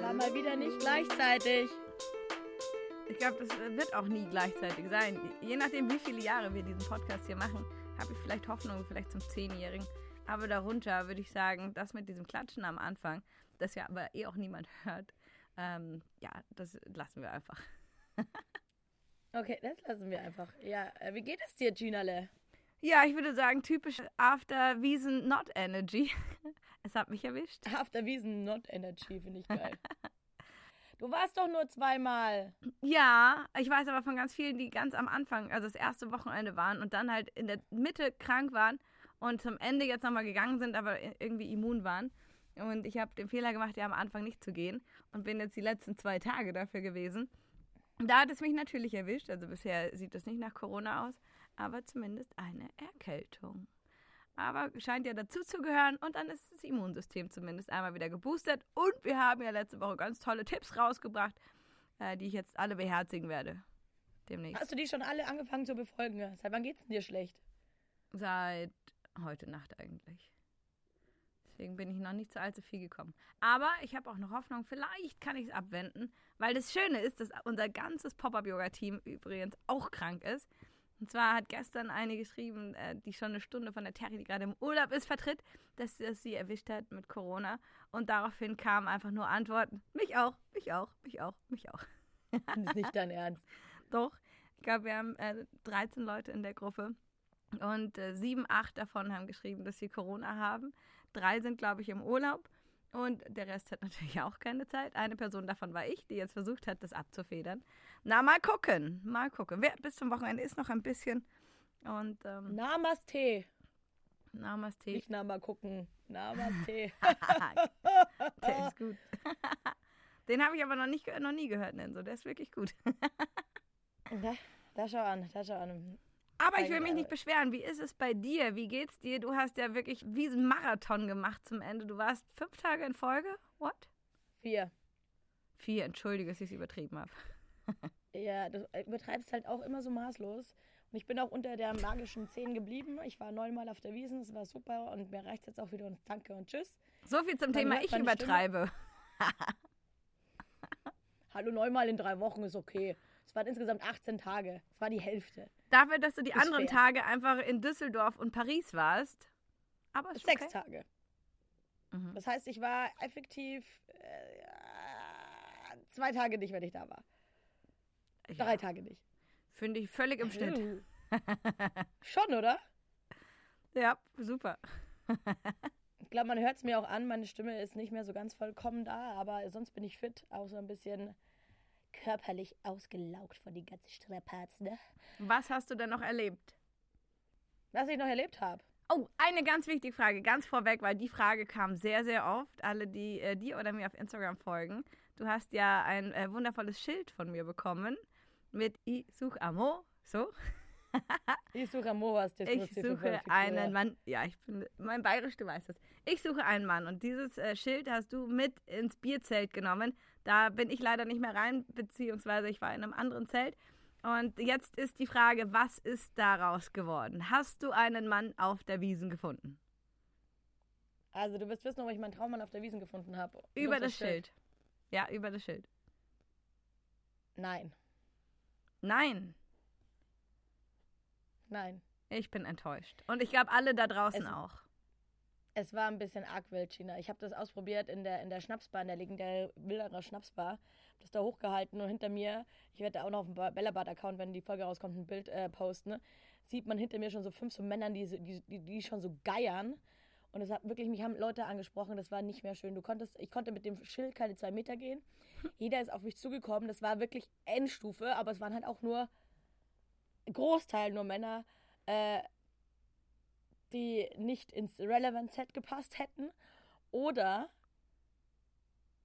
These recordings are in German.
War mal wieder nicht gleichzeitig. Ich glaube, das wird auch nie gleichzeitig sein. Je nachdem, wie viele Jahre wir diesen Podcast hier machen, habe ich vielleicht Hoffnung, vielleicht zum Zehnjährigen. Aber darunter würde ich sagen, das mit diesem Klatschen am Anfang, das ja aber eh auch niemand hört, ähm, ja, das lassen wir einfach. Okay, das lassen wir einfach. Ja, äh, wie geht es dir, Ginale? Ja, ich würde sagen, typisch After Wiesen Not Energy. Es hat mich erwischt. After Wiesen Not Energy finde ich geil. du warst doch nur zweimal. Ja, ich weiß aber von ganz vielen, die ganz am Anfang, also das erste Wochenende waren und dann halt in der Mitte krank waren und zum Ende jetzt nochmal gegangen sind, aber irgendwie immun waren. Und ich habe den Fehler gemacht, ja am Anfang nicht zu gehen und bin jetzt die letzten zwei Tage dafür gewesen. Da hat es mich natürlich erwischt. Also bisher sieht es nicht nach Corona aus, aber zumindest eine Erkältung. Aber scheint ja dazu zu gehören und dann ist das Immunsystem zumindest einmal wieder geboostert. Und wir haben ja letzte Woche ganz tolle Tipps rausgebracht, äh, die ich jetzt alle beherzigen werde. Demnächst. Hast du die schon alle angefangen zu befolgen? Seit wann geht's denn dir schlecht? Seit heute Nacht eigentlich. Deswegen bin ich noch nicht zu allzu viel gekommen. Aber ich habe auch noch Hoffnung, vielleicht kann ich es abwenden, weil das Schöne ist, dass unser ganzes Pop-Up-Yoga-Team übrigens auch krank ist. Und zwar hat gestern eine geschrieben, äh, die schon eine Stunde von der Terry, die gerade im Urlaub ist, vertritt, dass es sie erwischt hat mit Corona. Und daraufhin kamen einfach nur Antworten. Mich auch, mich auch, mich auch, mich auch. Das ist nicht dein Ernst. Doch. Ich glaube, wir haben äh, 13 Leute in der Gruppe. Und äh, sieben, acht davon haben geschrieben, dass sie Corona haben. Drei sind, glaube ich, im Urlaub. Und der Rest hat natürlich auch keine Zeit. Eine Person davon war ich, die jetzt versucht hat, das abzufedern. Na, mal gucken. Mal gucken. Wer, bis zum Wochenende ist noch ein bisschen. Und ähm, Namaste. Namaste. Nicht na mal gucken. Namaste. der ist gut. Den habe ich aber noch, nicht, noch nie gehört, Nenso. Der ist wirklich gut. da, da schau an, da schau an. Aber ich will mich nicht beschweren. Wie ist es bei dir? Wie geht's dir? Du hast ja wirklich wie einen Marathon gemacht zum Ende. Du warst fünf Tage in Folge? What? Vier. Vier, entschuldige, dass ich es übertrieben habe. Ja, du übertreibst halt auch immer so maßlos. Und ich bin auch unter der magischen 10 geblieben. Ich war neunmal auf der Wiesen, es war super und mir reicht jetzt auch wieder und danke und tschüss. So viel zum Thema, ich übertreibe. Hallo, neunmal in drei Wochen ist okay. Es waren insgesamt 18 Tage. Es war die Hälfte. Dafür, dass du die Ist anderen fair. Tage einfach in Düsseldorf und Paris warst. Aber ist Sechs okay. Tage. Mhm. Das heißt, ich war effektiv äh, zwei Tage nicht, wenn ich da war. Drei Ja, Tage nicht. Finde ich völlig im Schnitt. Uh. Schon, oder? Ja, super. Ich glaube, man hört es mir auch an. Meine Stimme ist nicht mehr so ganz vollkommen da, aber sonst bin ich fit. Auch so ein bisschen körperlich ausgelaugt von den ganzen Strapazen. Ne? Was hast du denn noch erlebt? Was ich noch erlebt habe. Oh, eine ganz wichtige Frage, ganz vorweg, weil die Frage kam sehr, sehr oft. Alle, die äh, dir oder mir auf Instagram folgen. Du hast ja ein äh, wundervolles Schild von mir bekommen mit I such Amo. So. Ich suche Amoras Ich suche einen Mann. Ja, ich bin. Mein Bayerisch, du weißt das. Ich suche einen Mann. Und dieses äh, Schild hast du mit ins Bierzelt genommen. Da bin ich leider nicht mehr rein, beziehungsweise ich war in einem anderen Zelt. Und jetzt ist die Frage, was ist daraus geworden? Hast du einen Mann auf der Wiesen gefunden? Also, du wirst wissen, ob ich meinen Traummann auf der Wiesen gefunden habe. Über das Schild. Ja, über das Schild. Nein. Nein, Nein. ich bin enttäuscht. Und ich glaube, alle da draußen Es- auch. Es war ein bisschen arg wild, China. Ich habe das ausprobiert in der, in der Schnapsbar, in der legendären Wilderer Schnapsbar. Das da hochgehalten und hinter mir, ich werde da auch noch auf dem Ba- Bällebad-Account, wenn die Folge rauskommt, ein Bild äh, posten, ne? sieht man hinter mir schon so fünf so Männern, die, die, die, die schon so geiern. Und es hat wirklich, mich haben Leute angesprochen, das war nicht mehr schön. Du konntest, ich konnte mit dem Schild keine zwei Meter gehen. Jeder ist auf mich zugekommen. Das war wirklich Endstufe, aber es waren halt auch nur Großteil nur Männer. Äh, die nicht ins Relevant Set gepasst hätten. Oder,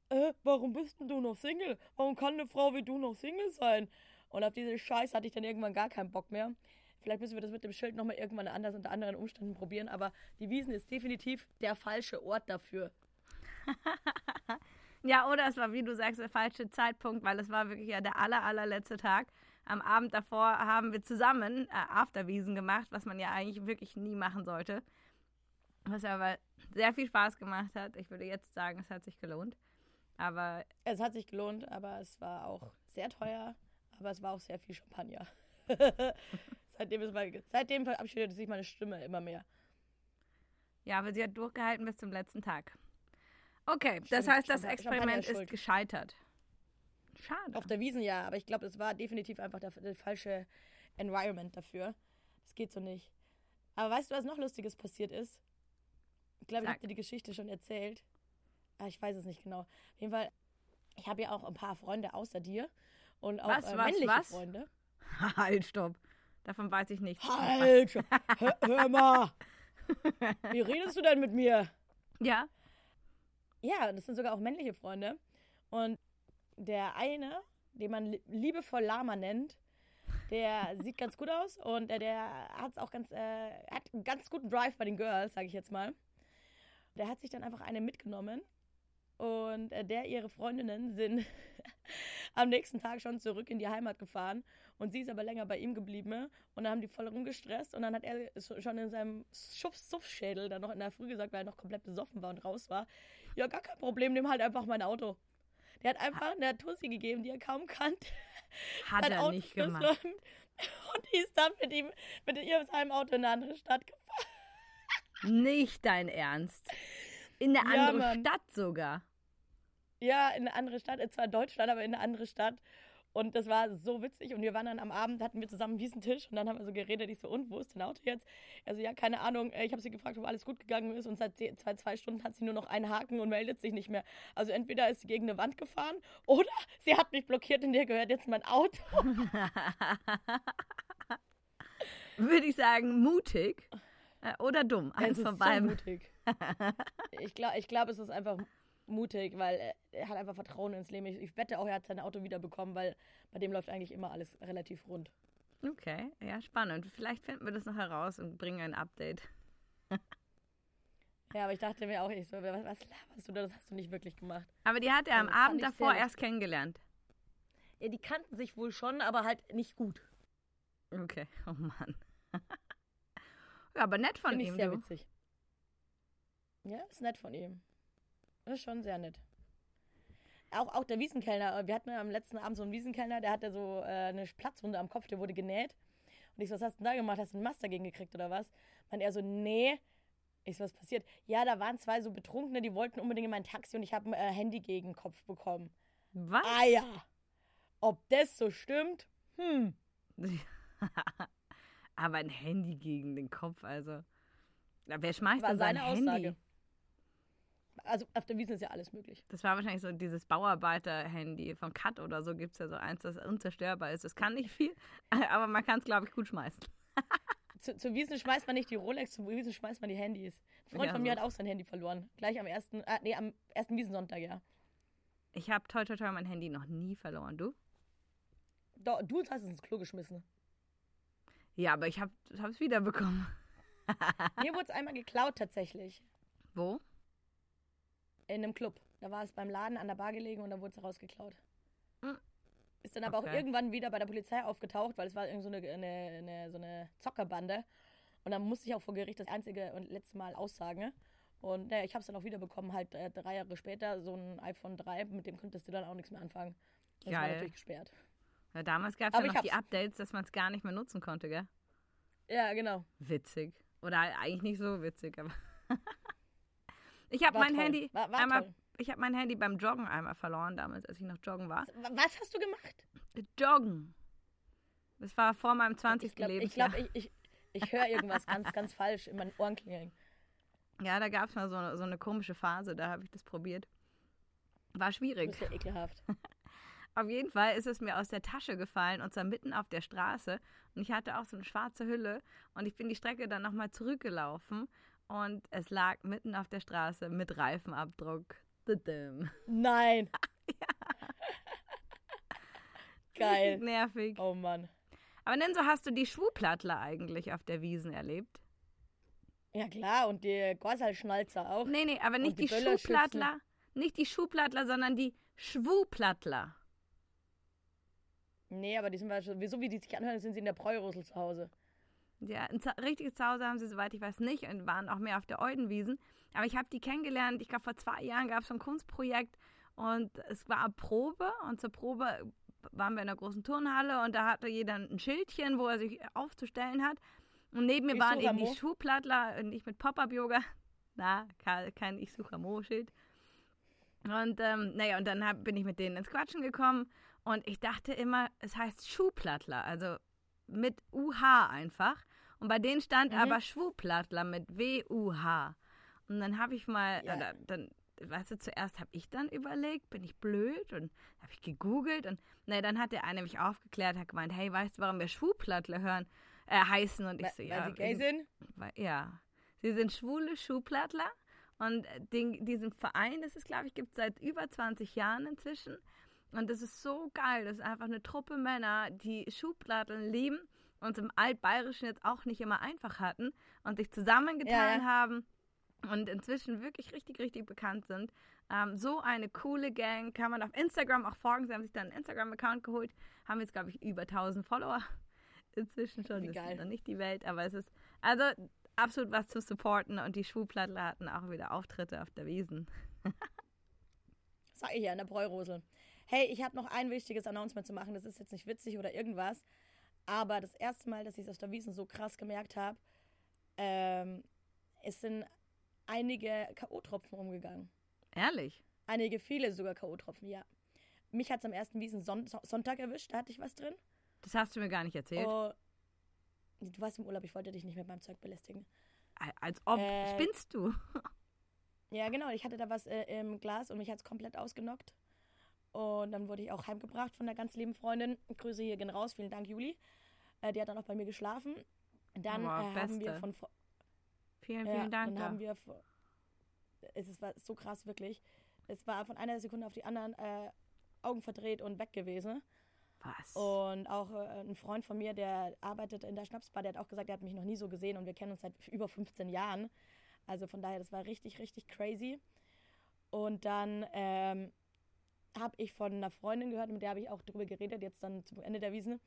äh, warum bist denn du noch Single? Warum kann eine Frau wie du noch Single sein? Und auf diese Scheiß hatte ich dann irgendwann gar keinen Bock mehr. Vielleicht müssen wir das mit dem Schild nochmal irgendwann anders unter anderen Umständen probieren, aber die Wiesen ist definitiv der falsche Ort dafür. Ja, oder es war, wie du sagst, der falsche Zeitpunkt, weil es war wirklich ja der aller, allerletzte Tag. Am Abend davor haben wir zusammen äh, Afterwiesen gemacht, was man ja eigentlich wirklich nie machen sollte. Was aber sehr viel Spaß gemacht hat. Ich würde jetzt sagen, es hat sich gelohnt. Aber Es hat sich gelohnt, aber es war auch sehr teuer, aber es war auch sehr viel Champagner. seitdem, ist mal, seitdem verabschiedet sich meine Stimme immer mehr. ja, aber sie hat durchgehalten bis zum letzten Tag. Okay, das Champ- heißt, das Experiment ist gescheitert. Schade. Auf der Wiesen ja, aber ich glaube, es war definitiv einfach der, der falsche Environment dafür. Das geht so nicht. Aber weißt du, was noch Lustiges passiert ist? Ich glaube, ich habe dir die Geschichte schon erzählt. Ah, ich weiß es nicht genau. Auf jeden Fall, ich habe ja auch ein paar Freunde außer dir. Und auch Was, äh, was, männliche was? Freunde. halt, stopp. Davon weiß ich nichts. Halt! hör, hör mal! Wie redest du denn mit mir? Ja? Ja, das sind sogar auch männliche Freunde. Und der eine, den man li- liebevoll Lama nennt, der sieht ganz gut aus und äh, der hat auch ganz, äh, hat einen ganz guten Drive bei den Girls, sage ich jetzt mal. Der hat sich dann einfach eine mitgenommen und äh, der ihre Freundinnen sind am nächsten Tag schon zurück in die Heimat gefahren und sie ist aber länger bei ihm geblieben und dann haben die voll rumgestresst und dann hat er schon in seinem Suff-Suff-Schädel dann noch in der Früh gesagt, weil er noch komplett besoffen war und raus war, ja, gar kein Problem, nimm halt einfach mein Auto. Der hat einfach eine Tussi gegeben, die er kaum kannte. Hat er Auto nicht gemacht. Und die ist dann mit ihm, mit ihrem seinem Auto in eine andere Stadt gefahren. Nicht dein Ernst. In eine Ja, andere Mann. Stadt sogar. Ja, in eine andere Stadt, zwar in Deutschland, aber in eine andere Stadt. Und das war so witzig. Und wir waren dann am Abend, hatten wir zusammen einen Wiesentisch und dann haben wir so geredet. Ich so, und wo ist dein Auto jetzt? Also, ja, keine Ahnung. Äh, Ich habe sie gefragt, ob alles gut gegangen ist. Und seit zwei, zwei Stunden hat sie nur noch einen Haken und meldet sich nicht mehr. Also, entweder ist sie gegen eine Wand gefahren oder sie hat mich blockiert und dir gehört jetzt mein Auto. Würde ich sagen, mutig äh, oder dumm. Eins von so beiden. mutig. ich glaube, ich glaub, es ist einfach mutig, weil er, hat einfach Vertrauen ins Leben. Ich, ich wette auch, er hat sein Auto wiederbekommen, weil bei dem läuft eigentlich immer alles relativ rund. Okay, ja, spannend. Vielleicht finden wir das noch heraus und bringen ein Update. Ja, aber ich dachte mir auch, ich so, was, was laberst du da? Das hast du nicht wirklich gemacht. Aber die hat er am Also, Abend ich davor erst kennengelernt. Ja, die kannten sich wohl schon, aber halt nicht gut. Okay, oh Mann. ja, aber nett von Finde ich ihm, sehr du. witzig. Ja, ist nett von ihm. Ist schon sehr nett. Auch, auch der Wiesenkellner, wir hatten am letzten Abend so einen Wiesenkellner, der hatte so äh, eine Platzwunde am Kopf, der wurde genäht. Und ich so, was hast du denn da gemacht? Hast du einen Mast dagegen gekriegt oder was? Meint er so, nee. Ich so, was passiert? Ja, da waren zwei so Betrunkene, die wollten unbedingt in mein Taxi und ich habe ein äh, Handy gegen den Kopf bekommen. Was? Ah ja. Ob das so stimmt? Hm. aber ein Handy gegen den Kopf, also. Wer schmeißt War denn sein seine Handy? Aussage. Also auf der Wiesn ist ja alles möglich. Das war wahrscheinlich so dieses Bauarbeiter-Handy von Cut oder so gibt es ja so eins, das unzerstörbar ist. Das kann nicht viel, aber man kann es, glaube ich, gut schmeißen. Zu, zur Wiesn schmeißt man nicht die Rolex, zur Wiesn schmeißt man die Handys. Ein Freund Ja, von mir so. hat auch sein Handy verloren. Gleich am ersten, äh, nee, am ersten Wiesensonntag, ja. Ich habe toi toi toi mein Handy noch nie verloren. Du? Do, du hast es ins Klo geschmissen. Ja, aber ich habe es wiederbekommen. Mir wurde es einmal geklaut tatsächlich. Wo? In einem Club. Da war es beim Laden an der Bar gelegen und da wurde es rausgeklaut. Hm. Ist dann aber auch Okay. irgendwann wieder bei der Polizei aufgetaucht, weil es war irgend so eine, eine, eine, so eine Zockerbande. Und dann musste ich auch vor Gericht das einzige und letzte Mal aussagen. Und naja, ich habe es dann auch wiederbekommen, halt äh, drei Jahre später, so ein iPhone 3, mit dem konntest du dann auch nichts mehr anfangen. Das war Geil. natürlich gesperrt. Ja, damals gab es ja noch die. Updates, dass man es gar nicht mehr nutzen konnte, gell? Ja, genau. Witzig. Oder eigentlich nicht so witzig, aber. ich habe mein toll. Handy War- war einmal. toll. Ich habe mein Handy beim Joggen einmal verloren, damals, als ich noch joggen war. Was hast du gemacht? Joggen. Das war vor meinem 20. Ich glaube, ich, Lebensjahr. glaub, ich, ich, ich höre irgendwas ganz, ganz falsch in meinen Ohren klingeln. Ja, da gab es mal so, so eine komische Phase, da habe ich das probiert. War schwierig. bist ja ekelhaft. Auf jeden Fall ist es mir aus der Tasche gefallen und zwar mitten auf der Straße. Und ich hatte auch so eine schwarze Hülle und ich bin die Strecke dann nochmal zurückgelaufen und es lag mitten auf der Straße mit Reifenabdruck. Nein. Geil. Richtig nervig. Oh Mann. Aber Nenso, hast du die Schwuplattler eigentlich auf der Wiesen erlebt? Ja klar, und die Gossalschnalzer auch. Nee, nee, aber nicht die die. Schuhplattler. Nicht die Schuhplattler, sondern die Schwuplattler. Nee, aber die sind wahrscheinlich, so wie die sich anhören, sind sie in der Bräurosel zu Hause. Ja, ein richtiges Zuhause haben sie, soweit ich weiß, nicht und waren auch mehr auf der Eudenwiesen. Aber ich habe die kennengelernt. Ich glaube, vor zwei Jahren gab es so ein Kunstprojekt und es war Probe. Und zur Probe waren wir in einer großen Turnhalle und da hatte jeder ein Schildchen, wo er sich aufzustellen hat. Und neben mir Ich waren eben die. Schuhplattler und ich mit Pop-Up-Yoga. Na, kein, Ich suche Amo-Schild. Und ähm, naja, und dann hab, bin ich mit denen ins Quatschen gekommen und ich dachte immer, es heißt Schuhplattler, also mit UH einfach. Und bei denen stand Mhm. aber Schwuplattler mit W-U-H. Und dann habe ich mal, Ja. oder, dann, weißt du, zuerst habe ich dann überlegt, bin ich blöd und habe ich gegoogelt und naja, dann hat der eine mich aufgeklärt, hat gemeint, hey, weißt du, warum wir Schwuplattler hören, äh, heißen? Und ich Weil, so, weil ja. sie gay sind? weil- Ja. Sie sind schwule Schuhplattler und den, diesen Verein, das ist, glaube ich, gibt es seit über 20 Jahren inzwischen. Und das ist so geil. Das ist einfach eine Truppe Männer, die Schuhplatteln lieben und im Altbayerischen jetzt auch nicht immer einfach hatten und sich zusammengetan Ja, haben und inzwischen wirklich richtig, richtig bekannt sind. Ähm, so eine coole Gang kann man auf Instagram auch folgen. Sie haben sich dann einen Instagram-Account geholt, haben jetzt, glaube ich, über 1000 Follower. Inzwischen schon. Wie Das geil. ist noch nicht die Welt, aber es ist also absolut was zu supporten und die Schuhplattler hatten auch wieder Auftritte auf der Wiesen. Sag ich ja, in der Bräurosel. Hey, ich habe noch ein wichtiges Announcement zu machen. Das ist jetzt nicht witzig oder irgendwas. Aber das erste Mal, dass ich es auf der Wiesen so krass gemerkt habe, ähm, es sind einige K.O.-Tropfen umgegangen. Ehrlich? Einige, viele sogar K.O.-Tropfen, ja. Mich hat es am ersten Wiesen Son Sonntag erwischt, da hatte ich was drin. Das hast du mir gar nicht erzählt. Oh, du warst im Urlaub, ich wollte dich nicht mit meinem Zeug belästigen. Als ob. Äh, Spinnst du? Ja, genau. Ich hatte da was äh, im Glas und mich hat es komplett ausgenockt. Und dann wurde ich auch heimgebracht von einer ganz lieben Freundin. Grüße hier gehen raus. Vielen Dank, Juli. Äh, die hat dann auch bei mir geschlafen. Dann Wow, äh, haben wir von. vor- Vielen, Ja, vielen Dank. dann haben wir. Es ist, war so krass, wirklich. Es war von einer Sekunde auf die anderen äh, Augen verdreht und weg gewesen. Was? Und auch äh, ein Freund von mir, der arbeitet in der Schnapsbar, der hat auch gesagt, er hat mich noch nie so gesehen und wir kennen uns seit über 15 Jahren. Also von daher, das war richtig, richtig crazy. Und dann ähm, habe ich von einer Freundin gehört, mit der habe ich auch drüber geredet, jetzt dann zum Ende der Wiesen.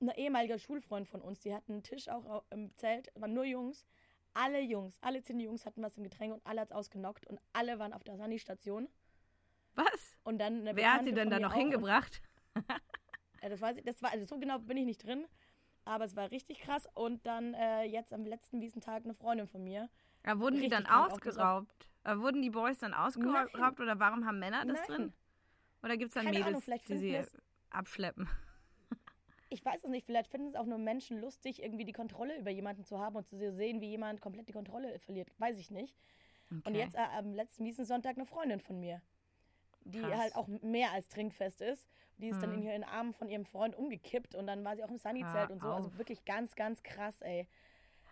Ein ehemaliger Schulfreund von uns, die hatten einen Tisch auch au- im Zelt, waren nur Jungs. Alle Jungs, alle zehn Jungs hatten was im Getränk und alle hat es ausgenockt und alle waren auf der Sani-Station. Was? Und dann Wer hat sie denn da noch hingebracht? äh, das weiß ich, das war, also so genau bin ich nicht drin, aber es war richtig krass. Und dann äh, jetzt am letzten Wiesentag eine Freundin von mir. Ja, wurden die dann ausgeraubt? Äh, wurden die Boys dann ausgeraubt Nein. oder warum haben Männer das Nein. drin? Oder gibt es dann Keine Mädels, Ahnung, vielleicht die sie es- abschleppen? Ich weiß es nicht, vielleicht finden es auch nur Menschen lustig, irgendwie die Kontrolle über jemanden zu haben und zu sehen, wie jemand komplett die Kontrolle verliert. Weiß ich nicht. Und Okay. jetzt äh, am letzten Wiesensonntag eine Freundin von mir, die Krass. halt auch mehr als trinkfest ist. Die ist dann Mhm. in ihren Armen von ihrem Freund umgekippt und dann war sie auch im Sunny-Zelt und so. Also auf. wirklich ganz, ganz krass, ey.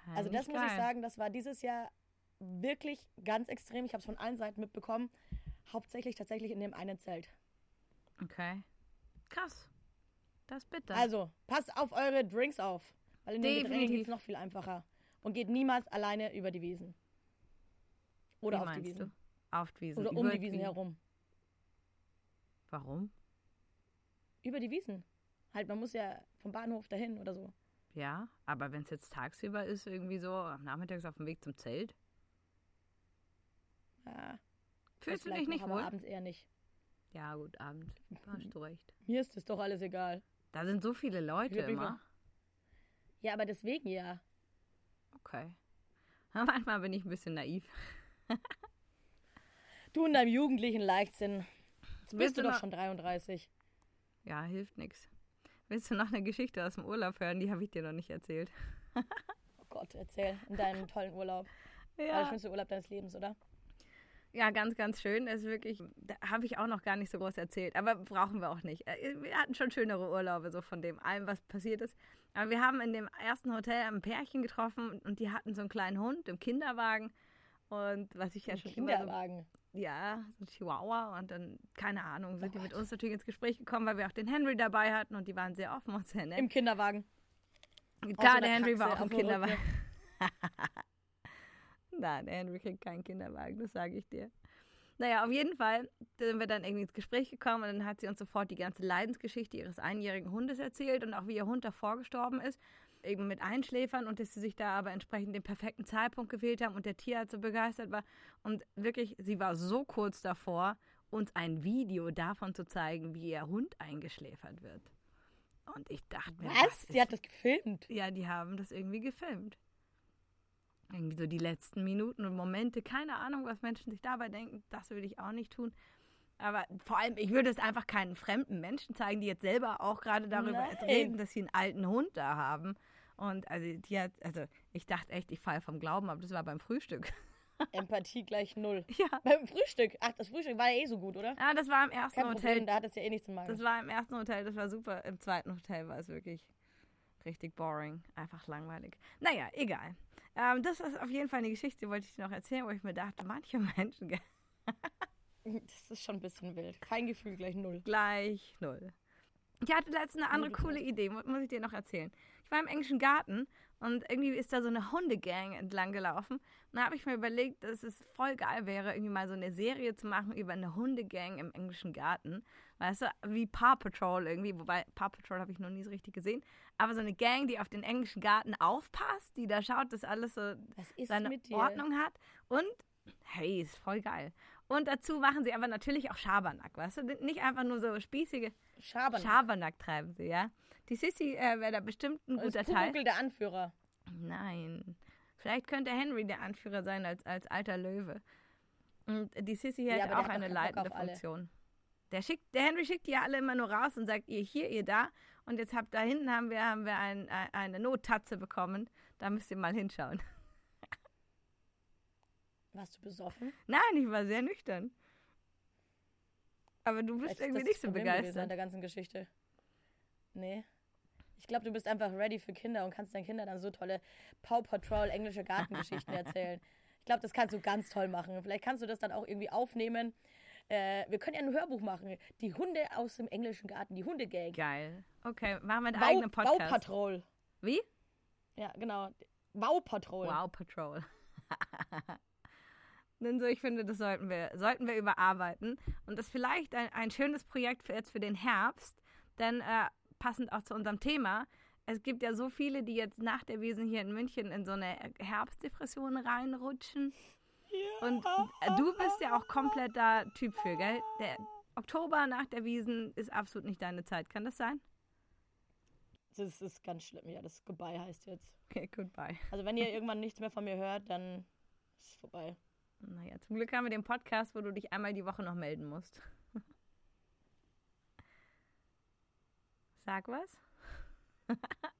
Ja, Also das muss ich geil. sagen, das war dieses Jahr wirklich ganz extrem. Ich habe es von allen Seiten mitbekommen. Hauptsächlich tatsächlich in dem einen Zelt. Okay. Krass. Das ist bitter. Also, passt auf eure Drinks auf. Weil in den Getränken geht es noch viel einfacher. Und geht niemals alleine über die Wiesen. Oder Wie auf die Wiesen. du? Auf die Wiesen. Oder um Über die Wiesen herum. Warum? Über die Wiesen. Halt, man muss ja vom Bahnhof dahin oder so. Ja, aber wenn es jetzt tagsüber ist, irgendwie so nachmittags auf dem Weg zum Zelt, Ja, fühlst du dich nicht noch, aber wohl? abends eher nicht. Ja, gut, Abend. Hast du recht. Mir ist das doch alles egal. Da sind so viele Leute immer. Ja, aber deswegen ja. Okay. Manchmal bin ich ein bisschen naiv. Du in deinem jugendlichen Leichtsinn. Jetzt Willst bist du du doch schon 33. Ja, hilft nichts. Willst du noch eine Geschichte aus dem Urlaub hören? Die habe ich dir noch nicht erzählt. Oh Gott, erzähl. In deinem tollen Urlaub. War der Ja. schönste Urlaub deines Lebens, oder? Ja, ganz, ganz schön. Das ist wirklich, da habe ich auch noch gar nicht so groß erzählt. Aber brauchen wir auch nicht. Äh, Wir hatten schon schönere Urlaube, so von dem allem, was passiert ist. Aber wir haben in dem ersten Hotel ein Pärchen getroffen und die hatten so einen kleinen Hund im Kinderwagen. Und was ich ja Im schon immer so Kinderwagen. ja, so ein Chihuahua und dann, keine Ahnung, sind die mit uns natürlich ins Gespräch gekommen, weil wir auch den Henry dabei hatten und die waren sehr offen und sehr nett. Im Kinderwagen. Klar, der Henry war Katze auch im dem Kinderwagen. Nein, Henry kriegt keinen Kinderwagen, das sage ich dir. Naja, auf jeden Fall sind wir dann irgendwie ins Gespräch gekommen und dann hat sie uns sofort die ganze Leidensgeschichte ihres einjährigen Hundes erzählt und auch wie ihr Hund davor gestorben ist, eben mit Einschläfern und dass sie sich da aber entsprechend den perfekten Zeitpunkt gewählt haben und der Tierarzt so begeistert war. Und wirklich, sie war so kurz davor, uns ein Video davon zu zeigen, wie ihr Hund eingeschläfert wird. Und ich dachte mir, Was? ist Sie hat das gefilmt. ja, die haben das irgendwie gefilmt. Irgendwie so die letzten Minuten und Momente. Keine Ahnung, was Menschen sich dabei denken. Das würde ich auch nicht tun. Aber vor allem, ich würde es einfach keinen fremden Menschen zeigen, die jetzt selber auch gerade darüber Nein. reden, dass sie einen alten Hund da haben. Und also, die hat, also ich dachte echt, ich falle vom Glauben ab. Das war beim Frühstück. Empathie gleich null. ja. Beim Frühstück. Ach, das Frühstück war ja eh so gut, oder? Ja, das war im ersten Kein Hotel. Problem, da hat es ja eh nichts zu machen. Das war im ersten Hotel, das war super. Im zweiten Hotel war es wirklich richtig boring. Einfach langweilig. Naja, egal. Ähm, das ist auf jeden Fall eine Geschichte, die wollte ich dir noch erzählen, wo ich mir dachte, manche Menschen Das ist schon ein bisschen wild. Feingefühl gleich null. gleich null. Ich hatte letztens eine andere coole Idee, mu- muss ich dir noch erzählen. Ich war im englischen Garten und irgendwie ist da so eine Hundegang entlang gelaufen. Und da habe ich mir überlegt, dass es voll geil wäre, irgendwie mal so eine Serie zu machen über eine Hundegang im englischen Garten. Weißt du, wie Paw Patrol irgendwie, wobei Paw Patrol habe ich noch nie so richtig gesehen. Aber so eine Gang, die auf den englischen Garten aufpasst, die da schaut, dass alles so ist seine? Ordnung hat. Und, hey, ist voll geil. Und dazu machen sie aber natürlich auch Schabernack, weißt du? Nicht einfach nur so spießige Schabernack. Schabernack treiben sie, ja? Die Sissy äh, wäre da bestimmt ein guter Als Teil. Pumuckl der Anführer. Nein. Vielleicht könnte Henry der Anführer sein als, als alter Löwe. Und die Sissy Ja, hätte auch eine leitende. Funktion. Der, schickt, der Henry schickt die ja alle immer nur raus und sagt, ihr hier, ihr da. Und jetzt habt da hinten haben wir, haben wir ein, ein, eine Nottatze bekommen. Da müsst ihr mal hinschauen. Warst du besoffen? Nein, ich war sehr nüchtern. Aber du bist Vielleicht irgendwie nicht so Problem gewesen an begeistert. der ganzen Geschichte. Nee. Ich glaube, du bist einfach ready für Kinder und kannst deinen Kindern dann so tolle Paw Patrol englische Gartengeschichten erzählen. Ich glaube, das kannst du ganz toll machen. Vielleicht kannst du das dann auch irgendwie aufnehmen. Äh, wir können ja ein Hörbuch machen. Die Hunde aus dem englischen Garten, die Hundegang. Geil. Okay, machen wir einen Wow, eigenen wow Podcast. Patrol. Wie? Ja, genau. Wow Patrol. Wow Patrol. Denn so, ich finde, das sollten wir, sollten wir überarbeiten. Und das ist vielleicht ein, ein schönes Projekt für jetzt für den Herbst. Denn äh, passend auch zu unserem Thema, es gibt ja so viele, die jetzt nach der Wiesen hier in München in so eine Herbstdepression reinrutschen. Und du bist ja auch komplett da Typ für, gell? Der Oktober nach der Wiesen ist absolut nicht deine Zeit. Kann das sein? Das ist ganz schlimm. Ja, das Goodbye heißt jetzt. Okay, goodbye. Also wenn ihr irgendwann nichts mehr von mir hört, dann ist es vorbei. Naja, zum Glück haben wir den Podcast, wo du dich einmal die Woche noch melden musst. Sag was?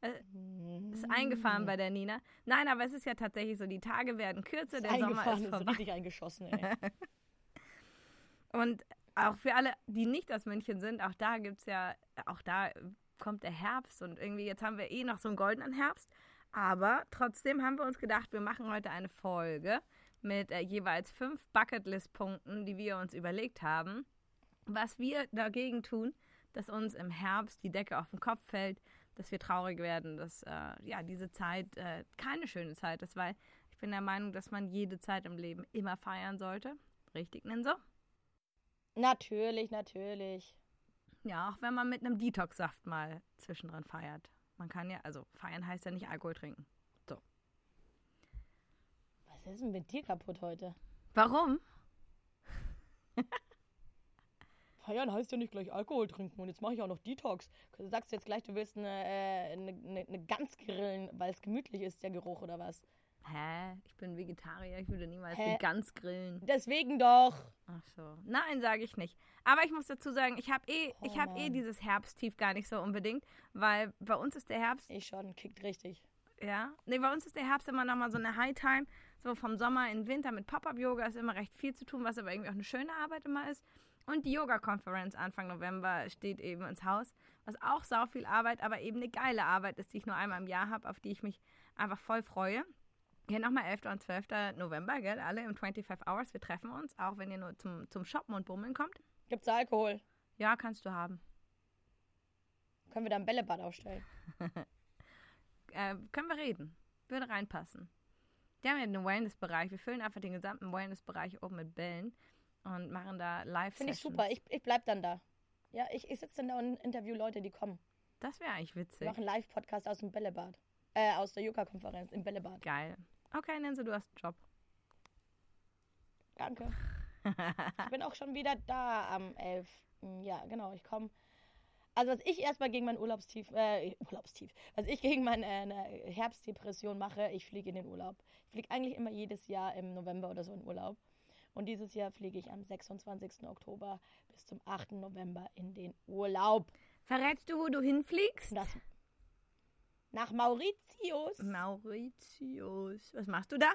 Ist eingefahren bei der Nina. Nein, aber es ist ja tatsächlich so, die Tage werden kürzer, Ist der Sommer ist ist vorbei. richtig eingeschossen, ey. Und auch für alle, die nicht aus München sind, auch da gibt es ja, auch da kommt der Herbst und irgendwie jetzt haben wir eh noch so einen goldenen Herbst. Aber trotzdem haben wir uns gedacht, wir machen heute eine Folge mit äh, jeweils fünf Bucketlist-Punkten, die wir uns überlegt haben, was wir dagegen tun, dass uns im Herbst die Decke auf den Kopf fällt, dass wir traurig werden, dass äh, ja diese Zeit äh, keine schöne Zeit ist, weil ich bin der Meinung, dass man jede Zeit im Leben immer feiern sollte. Richtig, Ninso? natürlich, natürlich. Ja, auch wenn man mit einem Detox-Saft mal zwischendrin feiert. Man kann ja, also feiern heißt ja nicht Alkohol trinken. Was ist denn mit dir kaputt heute? Warum? Feiern heißt ja nicht gleich Alkohol trinken und jetzt mache ich auch noch Detox. Du sagst jetzt gleich, du willst eine, äh, eine, eine, eine Gans grillen, weil es gemütlich ist, der Geruch oder was? Hä? Ich bin Vegetarier, ich würde niemals Hä? eine Gans grillen. Deswegen doch. Ach so. Nein, sage ich nicht. Aber ich muss dazu sagen, ich habe eh, Oh, ich habe eh Mann. dieses Herbsttief gar nicht so unbedingt, weil bei uns ist der Herbst Ich schon, kickt richtig. Ja. Nee, bei uns ist der Herbst immer nochmal so eine High-Time. So vom Sommer in den Winter mit Pop-Up-Yoga ist immer recht viel zu tun, was aber irgendwie auch eine schöne Arbeit immer ist. Und die Yoga-Konferenz Anfang November steht eben ins Haus, was auch sau viel Arbeit, aber eben eine geile Arbeit ist, die ich nur einmal im Jahr habe, auf die ich mich einfach voll freue. Hier nochmal 11. und 12. November, gell? Alle im 25 Hours. Wir treffen uns, auch wenn ihr nur zum, zum Shoppen und Bummeln kommt. Gibt's Alkohol? Ja, kannst du haben. Können wir da ein Bällebad aufstellen? Äh, können wir reden. Würde reinpassen. Wir haben ja den Wellness-Bereich. Wir füllen einfach den gesamten Wellness-Bereich oben mit Bällen und machen da live Finde ich super. Ich, ich bleib dann da. Ja, ich, ich sitze dann da und interview Leute, die kommen. Das wäre eigentlich Wir witzig. machen einen Live-Podcast aus dem Bällebad. Äh, aus der Yoga-Konferenz im Bällebad. Geil. Okay, Nense, du hast einen Job. Danke. Ich bin auch schon wieder da am 11. Ja, genau, ich komme. Also was ich erstmal gegen mein Urlaubstief, äh, Urlaubstief, was ich gegen meine äh, Herbstdepression mache, ich fliege in den Urlaub. Ich fliege eigentlich immer jedes Jahr im November oder so in Urlaub. Und dieses Jahr fliege ich am 26. Oktober bis zum 8. November in den Urlaub. Verrätst du, wo du hinfliegst? Das nach Mauritius. Mauritius. Was machst du da?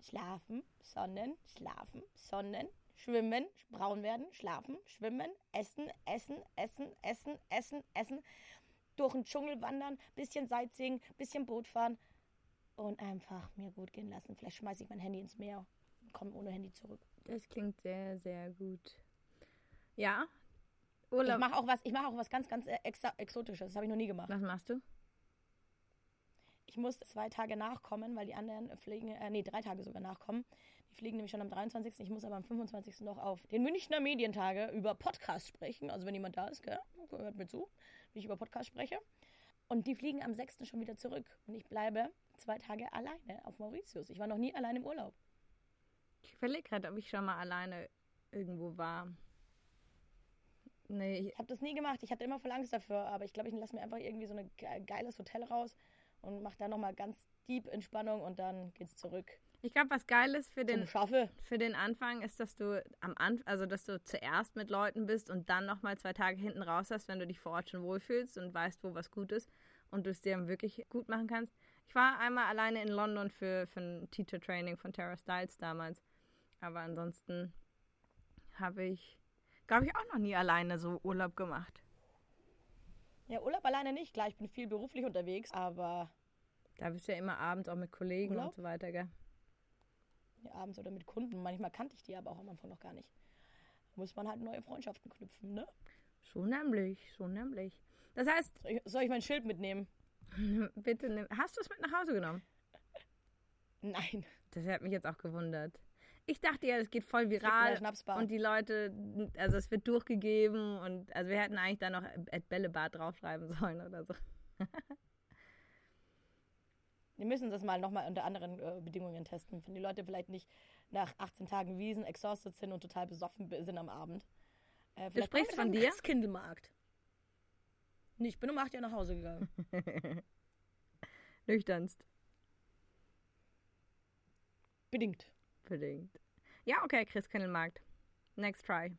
Schlafen, sonnen, schlafen, sonnen, schwimmen, braun werden, schlafen, schwimmen, essen, essen, essen, essen, essen, essen, durch den Dschungel wandern, bisschen Sightseeing, bisschen Boot fahren und einfach mir gut gehen lassen. Vielleicht schmeiße ich mein Handy ins Meer und komme ohne Handy zurück. Das klingt sehr, sehr gut. Ja. Ich Urlaub. mache auch was, ich mache auch was ganz, ganz äh, exotisches. Das habe ich noch nie gemacht. Was machst du? Ich muss zwei Tage nachkommen, weil die anderen fliegen, äh, nee, drei Tage sogar nachkommen. Die fliegen nämlich schon am 23. Ich muss aber am 25. noch auf den Münchner Medientage über Podcast sprechen. Also wenn jemand da ist, gell, hört mir zu, wie ich über Podcast spreche. Und die fliegen am 6. schon wieder zurück. Und ich bleibe zwei Tage alleine auf Mauritius. Ich war noch nie allein im Urlaub. Ich überlege gerade, ob ich schon mal alleine irgendwo war. Nee, ich, habe das nie gemacht. Ich hatte immer voll Angst dafür. Aber ich glaube, ich lasse mir einfach irgendwie so ein ge- geiles Hotel raus und mache da nochmal ganz deep Entspannung und dann geht's zurück ich glaube, was geil ist für den, für den Anfang, ist, dass du am Anfang, also dass du zuerst mit Leuten bist und dann nochmal zwei Tage hinten raus hast, wenn du dich vor Ort schon wohlfühlst und weißt, wo was gut ist und du es dir wirklich gut machen kannst. Ich war einmal alleine in London für, für ein Teacher Training von Tara Styles damals. Aber ansonsten habe ich, glaube ich, auch noch nie alleine so Urlaub gemacht. Ja, Urlaub alleine nicht. Klar, ich bin viel beruflich unterwegs, aber Da bist du ja immer abends auch mit Kollegen Urlaub? und so weiter, gell? Abends oder mit Kunden. Manchmal kannte ich die aber auch am Anfang noch gar nicht. Muss man halt neue Freundschaften knüpfen, ne? So nämlich, so nämlich. Das heißt, Soll ich, soll ich mein Schild mitnehmen? bitte nimm. Hast du es mit nach Hause genommen? Nein. Das hat mich jetzt auch gewundert. Ich dachte ja, das geht voll viral und die Leute, also es wird durchgegeben und also wir hätten eigentlich da noch at Bällebad draufschreiben sollen oder so. Wir müssen das mal nochmal unter anderen äh, Bedingungen testen. Wenn die Leute vielleicht nicht nach 18 Tagen Wiesen exhausted sind und total besoffen be- sind am Abend. Äh, vielleicht sprichst von dir? Christkindlmarkt. Nee, ich bin um 8 Uhr nach Hause gegangen. Nüchternst. Bedingt. Bedingt. Ja, okay, Christkindlmarkt. Next try.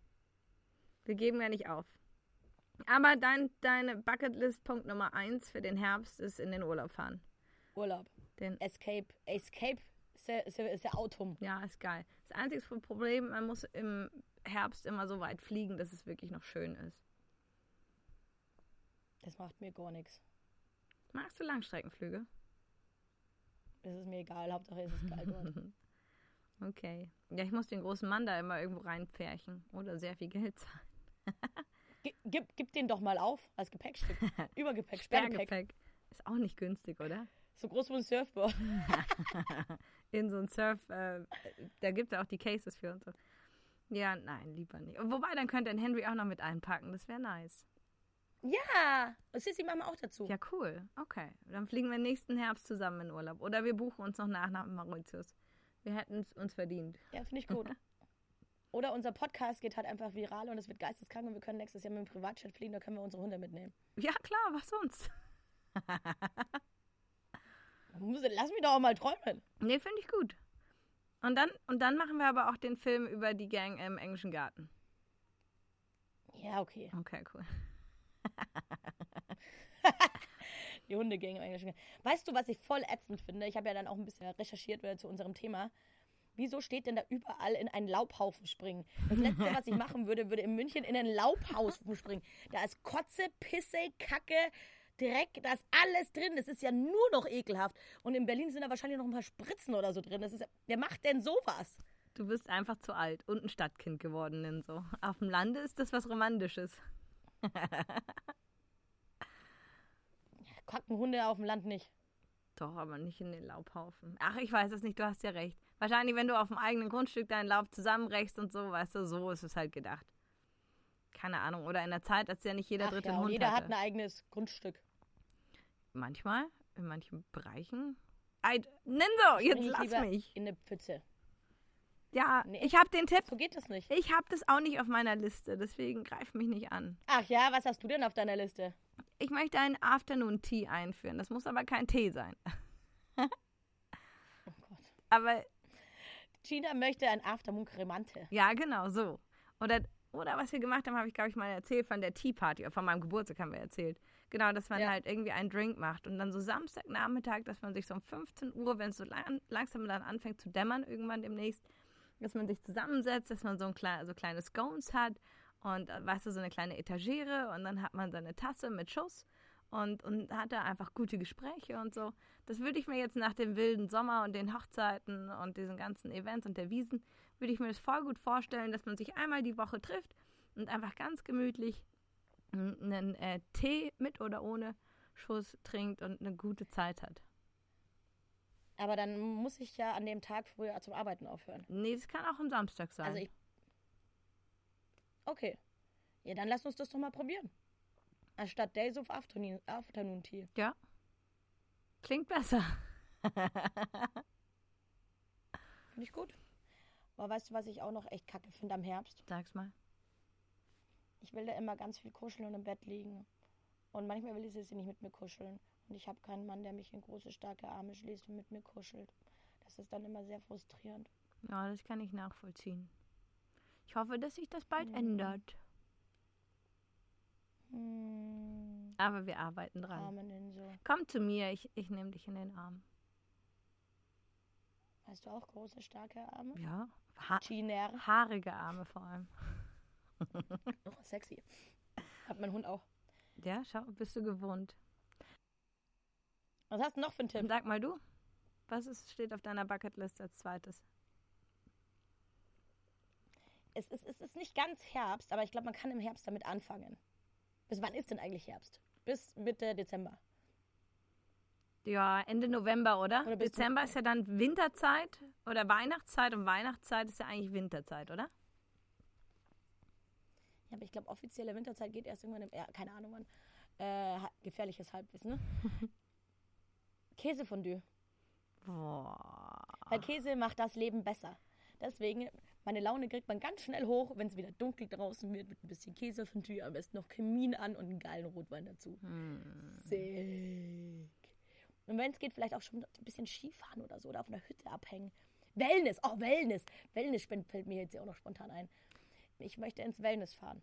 Wir geben ja nicht auf. Aber dein, deine Bucketlist-Punkt Nummer 1 für den Herbst ist in den Urlaub fahren. Urlaub. Den, Escape. Escape ist der, ist der, ist Autumn. ja, ist geil. Das einzige Problem, man muss im Herbst immer so weit fliegen, dass es wirklich noch schön ist. Das macht mir gar nichts. Magst du Langstreckenflüge? Das ist mir egal. Hauptsache es ist geil dort. Okay. Ja, ich muss den großen Mann da immer irgendwo reinpferchen oder sehr viel Geld zahlen. Gib, gib, gib den doch mal auf als Gepäckstück. Übergepäck, Sperrgepäck. Sperrgepäck. Ist auch nicht günstig, oder? So groß wie ein Surfboard. In so ein Surf, äh, da gibt es auch die Cases für und so. Ja, nein, lieber nicht. Wobei, dann könnte ein Henry auch noch mit einpacken. Das wäre nice. Ja, das ist die Mama auch dazu. Ja, cool. Okay. Dann fliegen wir nächsten Herbst zusammen in Urlaub. Oder wir buchen uns noch nach nach Mauritius. Wir hätten es uns verdient. Ja, finde ich gut. Oder unser Podcast geht halt einfach viral und es wird geisteskrank und wir können nächstes Jahr mit dem Privatjet fliegen, da können wir unsere Hunde mitnehmen. Ja, klar, was sonst? Lass mich doch auch mal träumen. Nee, finde ich gut. Und dann, und dann machen wir aber auch den Film über die Gang im englischen Garten. Ja, okay. Okay, cool. Die Hundegänge im Englischen. Weißt du, was ich voll ätzend finde? Ich habe ja dann auch ein bisschen recherchiert äh, zu unserem Thema. Wieso steht denn da überall in einen Laubhaufen springen? Das Letzte, was ich machen würde, würde in München in einen Laubhaufen springen. Da ist Kotze, Pisse, Kacke, Dreck, da ist alles drin. Das ist ja nur noch ekelhaft. Und in Berlin sind da wahrscheinlich noch ein paar Spritzen oder so drin. Das ist, wer macht denn sowas? Du bist einfach zu alt und ein Stadtkind geworden, denn so. Auf dem Lande ist das was Romantisches. Kacken Hunde auf dem Land nicht. Doch, aber nicht in den Laubhaufen. Ach, ich weiß es nicht, du hast ja recht. Wahrscheinlich, wenn du auf dem eigenen Grundstück deinen Laub zusammenrechst und so, weißt du, so ist es halt gedacht. Keine Ahnung. Oder in der Zeit, als ja nicht jeder Ach dritte ja, Hund jeder hatte. hat ein eigenes Grundstück. Manchmal, in manchen Bereichen. Ei, Ninso, jetzt lass mich. In eine Pfütze. Ja, Nee. ich habe den Tipp. So geht das nicht. Ich habe das auch nicht auf meiner Liste, deswegen greif mich nicht an. Ach ja, was hast du denn auf deiner Liste? Ich möchte einen Afternoon Tea einführen. Das muss aber kein Tee sein. Oh Gott. Aber Gina möchte ein Aftermoon Cremante. ja, genau so. Oder, oder was wir gemacht haben, habe ich, glaube ich, mal erzählt von der Tea Party. Von meinem Geburtstag haben wir erzählt. Genau, dass man Ja. halt irgendwie einen Drink macht. Und dann so Samstagnachmittag, dass man sich so um 15 Uhr, wenn es so lang, langsam dann anfängt zu dämmern, irgendwann demnächst, dass man sich zusammensetzt, dass man so, ein klein, so kleine Scones hat und, äh, weißt du, so eine kleine Etagere und dann hat man seine Tasse mit Schuss und, und hat da einfach gute Gespräche und so. Das würde ich mir jetzt nach dem wilden Sommer und den Hochzeiten und diesen ganzen Events und der Wiesen, würde ich mir das voll gut vorstellen, dass man sich einmal die Woche trifft und einfach ganz gemütlich einen äh, Tee mit oder ohne Schuss trinkt und eine gute Zeit hat. Aber dann muss ich ja an dem Tag früher zum Arbeiten aufhören. Nee, das kann auch am Samstag sein. Also ich. Okay. Ja, dann lass uns das doch mal probieren. Anstatt Days of Afternoon, Afternoon Tea. ja. Klingt besser. Finde ich gut. Aber weißt du, was ich auch noch echt kacke finde am Herbst? Sag's mal. Ich will da immer ganz viel kuscheln und im Bett liegen. Und manchmal will sie nicht mit mir kuscheln. Und ich habe keinen Mann, der mich in große, starke Arme schließt und mit mir kuschelt. Das ist dann immer sehr frustrierend. Ja, das kann ich nachvollziehen. Ich hoffe, dass sich das bald Ja. ändert. Hm, Aber wir arbeiten dran. arme Ninso. Komm zu mir, ich, ich nehme dich in den Arm. Hast du auch große, starke Arme? Ja. Ha Chiner. haarige Arme vor allem. Oh, sexy. Hat mein Hund auch. Ja, schau, bist du gewohnt. Was hast du noch für einen Tipp? Sag mal du, was ist, steht auf deiner Bucketlist als zweites? Es ist, es ist nicht ganz Herbst, aber ich glaube, man kann im Herbst damit anfangen. Bis wann ist denn eigentlich Herbst? Bis Mitte Dezember. Ja, Ende November, oder? Oder Dezember zum- ist ja dann Winterzeit oder Weihnachtszeit und Weihnachtszeit ist ja eigentlich Winterzeit, oder? Ja, aber ich glaube, offizielle Winterzeit geht erst irgendwann im. Ja, keine Ahnung wann. Äh, gefährliches Halbwissen, ne? Käsefondue. Boah. Weil Käse macht das Leben besser. Deswegen, meine Laune kriegt man ganz schnell hoch, wenn es wieder dunkel draußen wird, mit ein bisschen Käsefondue, am besten noch Kamin an und einen geilen Rotwein dazu. Hm. Sick. Und wenn es geht, vielleicht auch schon ein bisschen Skifahren oder so oder auf einer Hütte abhängen. Wellness, oh Wellness. Wellness fällt mir jetzt ja auch noch spontan ein. Ich möchte ins Wellness fahren.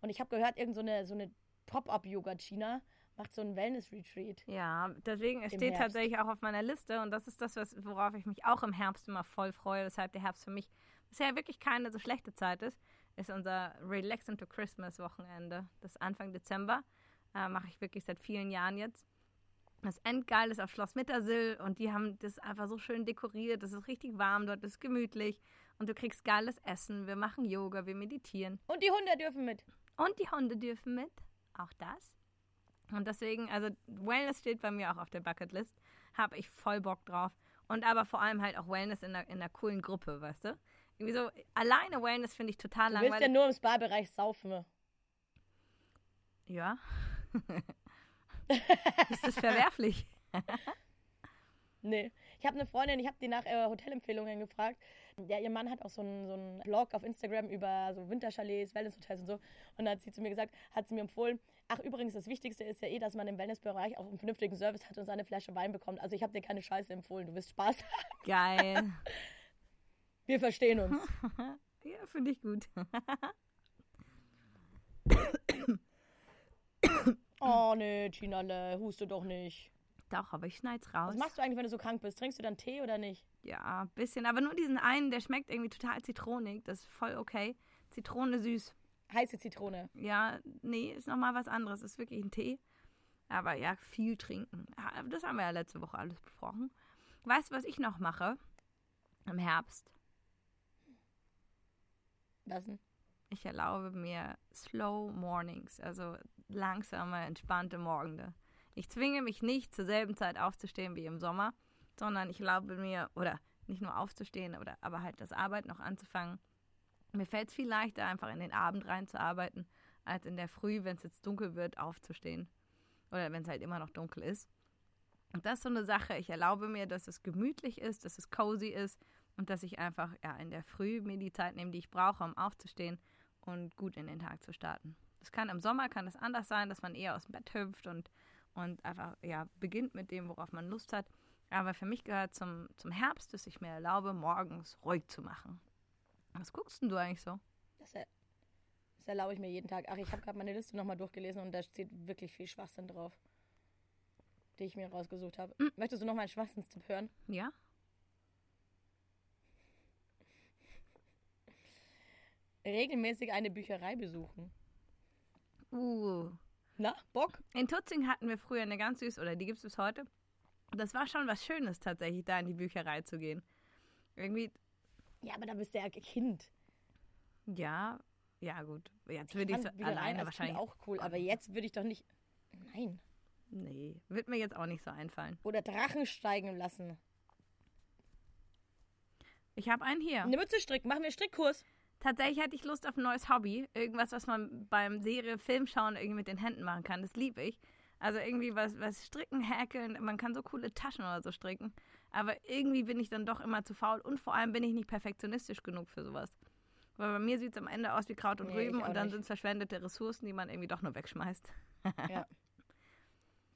Und ich habe gehört, irgend so eine, so eine Pop-Up-Yoga-China macht so einen Wellness-Retreat. Ja, deswegen, es steht Herbst. tatsächlich auch auf meiner Liste und das ist das, was, worauf ich mich auch im Herbst immer voll freue, weshalb der Herbst für mich bisher wirklich keine so schlechte Zeit ist, ist unser Relax into Christmas Wochenende. Das ist Anfang Dezember, äh, mache ich wirklich seit vielen Jahren jetzt. Das Endgeil ist auf Schloss Mittersill und die haben das einfach so schön dekoriert. Es ist richtig warm dort, es ist gemütlich und du kriegst geiles Essen. Wir machen Yoga, wir meditieren. Und die Hunde dürfen mit. Und die Hunde dürfen mit. Auch das. Und deswegen, also Wellness steht bei mir auch auf der Bucketlist. Habe ich voll Bock drauf. Und aber vor allem halt auch Wellness in einer, in einer coolen Gruppe, weißt du? Irgendwie so, alleine Wellness finde ich total Du willst ja langweilig. nur im Spa-Bereich saufen. Ja. ist das verwerflich? Nee. Ich habe eine Freundin, ich habe die nach äh, Hotelempfehlungen gefragt. Ja, ihr Mann hat auch so einen, so einen Blog auf Instagram über so Winterchalets, Wellnesshotels und so. Und da hat sie zu mir gesagt, hat sie mir empfohlen, ach übrigens, das Wichtigste ist ja eh, dass man im Wellnessbereich auch einen vernünftigen Service hat und seine Flasche Wein bekommt. Also ich habe dir keine Scheiße empfohlen, du wirst Spaß haben. Geil. Wir verstehen uns. ja, finde ich gut. Oh nee, Chinale, huste doch nicht. Doch, aber ich schneid's raus. Was machst du eigentlich, wenn du so krank bist? Trinkst du dann Tee oder nicht? Ja, ein bisschen. Aber nur diesen einen, der schmeckt irgendwie total zitronig. Das ist voll okay. Zitrone süß. Heiße Zitrone. Ja, nee, ist nochmal was anderes. Ist wirklich ein Tee. Aber ja, viel trinken. Das haben wir ja letzte Woche alles besprochen. Weißt du, was ich noch mache? Im Herbst. Was denn? Ich erlaube mir Slow Mornings, also langsame, entspannte Morgende. Ich zwinge mich nicht zur selben Zeit aufzustehen wie im Sommer, sondern ich erlaube mir, oder nicht nur aufzustehen, oder, aber halt das Arbeiten noch anzufangen. Mir fällt es viel leichter, einfach in den Abend reinzuarbeiten, als in der Früh, wenn es jetzt dunkel wird, aufzustehen. Oder wenn es halt immer noch dunkel ist. Und das ist so eine Sache. Ich erlaube mir, dass es gemütlich ist, dass es cozy ist und dass ich einfach ja, in der Früh mir die Zeit nehme, die ich brauche, um aufzustehen und gut in den Tag zu starten. Das kann im Sommer kann es anders sein, dass man eher aus dem Bett hüpft und, und einfach ja, beginnt mit dem, worauf man Lust hat. Aber für mich gehört zum, zum Herbst, dass ich mir erlaube, morgens ruhig zu machen. Was guckst denn du eigentlich so? Das, er, das erlaube ich mir jeden Tag. Ach, ich habe gerade meine Liste nochmal durchgelesen und da steht wirklich viel Schwachsinn drauf, die ich mir rausgesucht habe. Möchtest du noch mal einen Schwachsinnstipp hören? Ja? Regelmäßig eine Bücherei besuchen. Uh. Na, Bock? In Tutzing hatten wir früher eine ganz süß, oder die gibt es bis heute. Das war schon was Schönes tatsächlich, da in die Bücherei zu gehen. Irgendwie, Ja, aber da bist du ja Kind. ja, ja gut. Jetzt würde ich fand so alleine wahrscheinlich. Auch cool, aber jetzt würde ich doch nicht. Nein. Nee, wird mir jetzt auch nicht so einfallen. Oder Drachen steigen lassen. Ich habe einen hier. Eine Mütze stricken. Machen wir einen Strickkurs. Tatsächlich hätte ich Lust auf ein neues Hobby. Irgendwas, was man beim Serie, Film schauen irgendwie mit den Händen machen kann. Das liebe ich. Also irgendwie was, was stricken, häkeln. Man kann so coole Taschen oder so stricken. Aber irgendwie bin ich dann doch immer zu faul. Und vor allem bin ich nicht perfektionistisch genug für sowas. Weil bei mir sieht es am Ende aus wie Kraut und Nee, Rüben und dann sind es verschwendete Ressourcen, die man irgendwie doch nur wegschmeißt. Ja.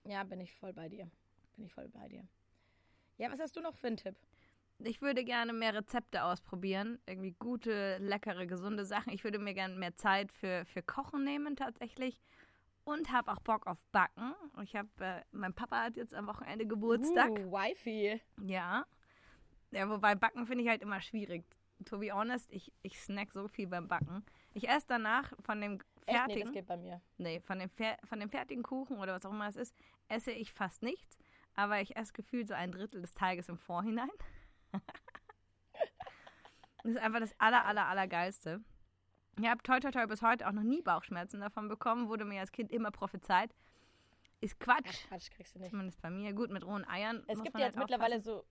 ja, bin ich voll bei dir. Bin ich voll bei dir. Ja, was hast du noch für einen Tipp? Ich würde gerne mehr Rezepte ausprobieren. Irgendwie gute, leckere, gesunde Sachen. Ich würde mir gerne mehr Zeit für, für Kochen nehmen tatsächlich. Und habe auch Bock auf Backen. Ich habe, äh, mein Papa hat jetzt am Wochenende Geburtstag. Uh, Wifi. Ja. Ja, wobei Backen finde ich halt immer schwierig. To be honest, ich, ich snack so viel beim Backen. Ich esse danach von dem Echt? Nee, fertigen, das geht bei mir. nee, von dem, von dem fertigen Kuchen oder was auch immer es ist, esse ich fast nichts. Aber ich esse gefühlt so ein Drittel des Teiges im Vorhinein. Das ist einfach das aller, aller, aller Geilste. Ich habe toi toi toi bis heute auch noch nie Bauchschmerzen davon bekommen, wurde mir als Kind immer prophezeit. Ist Ach, Quatsch. Quatsch, kriegst du nicht. Zumindest bei mir. Gut, mit rohen Eiern. Es gibt ja jetzt halt mittlerweile so.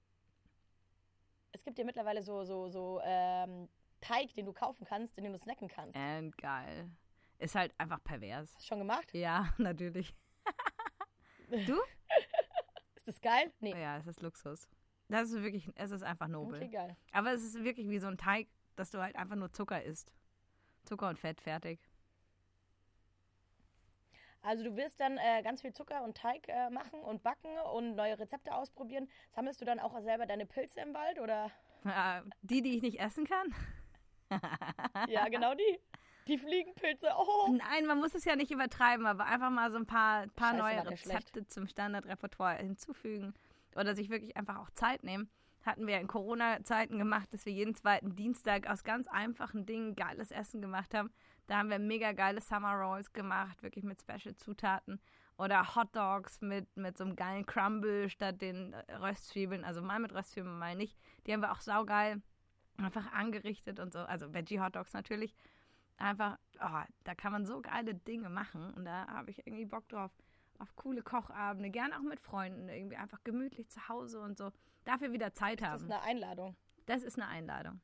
Es gibt ja mittlerweile so, so, so ähm, Teig, den du kaufen kannst, den du snacken kannst. And geil. Ist halt einfach pervers. Hast du schon gemacht? Ja, natürlich. du? Ist das geil? Nee. Ja, es ist Luxus. Das ist wirklich, es ist einfach nobel. Okay, geil. Aber es ist wirklich wie so ein Teig, dass du halt einfach nur Zucker isst. Zucker und Fett, fertig. Also du wirst dann äh, ganz viel Zucker und Teig äh, machen und backen und neue Rezepte ausprobieren. Sammelst du dann auch selber deine Pilze im Wald oder? Äh, die, die ich nicht essen kann? Ja, genau die. Die Fliegenpilze. Oh. Nein, man muss es ja nicht übertreiben, aber einfach mal so ein paar, paar Scheiße, neue. Rezepte zum Standardrepertoire hinzufügen. Oder sich wirklich einfach auch Zeit nehmen. Hatten wir in Corona-Zeiten gemacht, dass wir jeden zweiten Dienstag aus ganz einfachen Dingen geiles Essen gemacht haben. Da haben wir mega geile Summer Rolls gemacht, wirklich mit Special-Zutaten. Oder Hot Dogs mit, mit so einem geilen Crumble statt den Röstzwiebeln. Also mal mit Röstzwiebeln, mal nicht. Die haben wir auch saugeil einfach angerichtet und so. Also Veggie-Hot Dogs natürlich. Einfach, oh, da kann man so geile Dinge machen. Und da habe ich irgendwie Bock drauf. Auf coole Kochabende, gern auch mit Freunden, irgendwie einfach gemütlich zu Hause und so. Dafür wieder Zeit Das ist haben. eine Einladung. Das ist eine Einladung.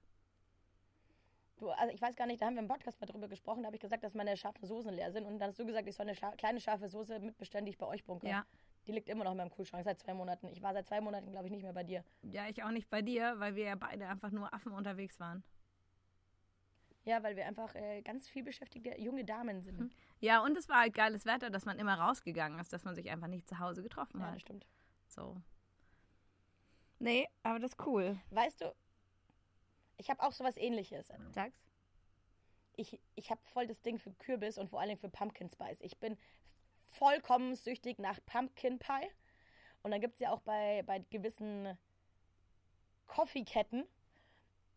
Du, also ich weiß gar nicht, da haben wir im Podcast mal drüber gesprochen, da habe ich gesagt, dass meine scharfen Soßen leer sind. Und dann hast du gesagt, ich soll eine scha kleine scharfe Soße mitbestellen, die ich bei euch bunkere. Ja. Die liegt immer noch in meinem Kühlschrank seit zwei Monaten. Ich war seit zwei Monaten, glaube ich, nicht mehr bei dir. Ja, ich auch nicht bei dir, weil wir ja beide einfach nur Affen unterwegs waren. Ja, weil wir einfach äh, ganz viel beschäftigte junge Damen sind. Mhm. Ja, und es war halt geiles Wetter, dass man immer rausgegangen ist, dass man sich einfach nicht zu Hause getroffen Ja, hat. das stimmt. So. Nee, aber das ist cool. Weißt du, ich habe auch sowas ähnliches. Sag's. Ich, ich habe voll das Ding für Kürbis und vor allen Dingen für Pumpkin Spice. Ich bin vollkommen süchtig nach Pumpkin Pie. Und dann gibt es ja auch bei, bei gewissen Coffee-Ketten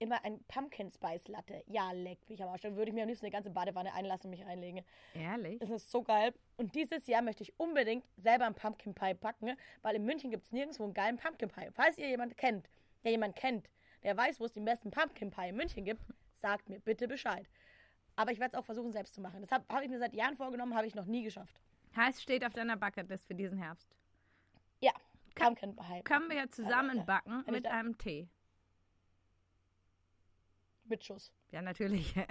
immer ein Pumpkin Spice Latte. Ja, leck mich am Arsch. Dann würde ich mir am liebsten eine ganze Badewanne einlassen und mich reinlegen. Ehrlich? Das ist so geil. Und dieses Jahr möchte ich unbedingt selber einen Pumpkin Pie backen, weil in München gibt es nirgendwo einen geilen Pumpkin Pie. Falls ihr jemanden kennt, der jemanden kennt, der weiß, wo es den besten Pumpkin Pie in München gibt, sagt mir bitte Bescheid. Aber ich werde es auch versuchen, selbst zu machen. Das habe hab ich mir seit Jahren vorgenommen, habe ich noch nie geschafft. Heißt, steht auf deiner Bucketlist für diesen Herbst. Ja, Pumpkin Pie. Können wir ja zusammen backen mit da- einem Tee. Mit Schuss. Ja, natürlich.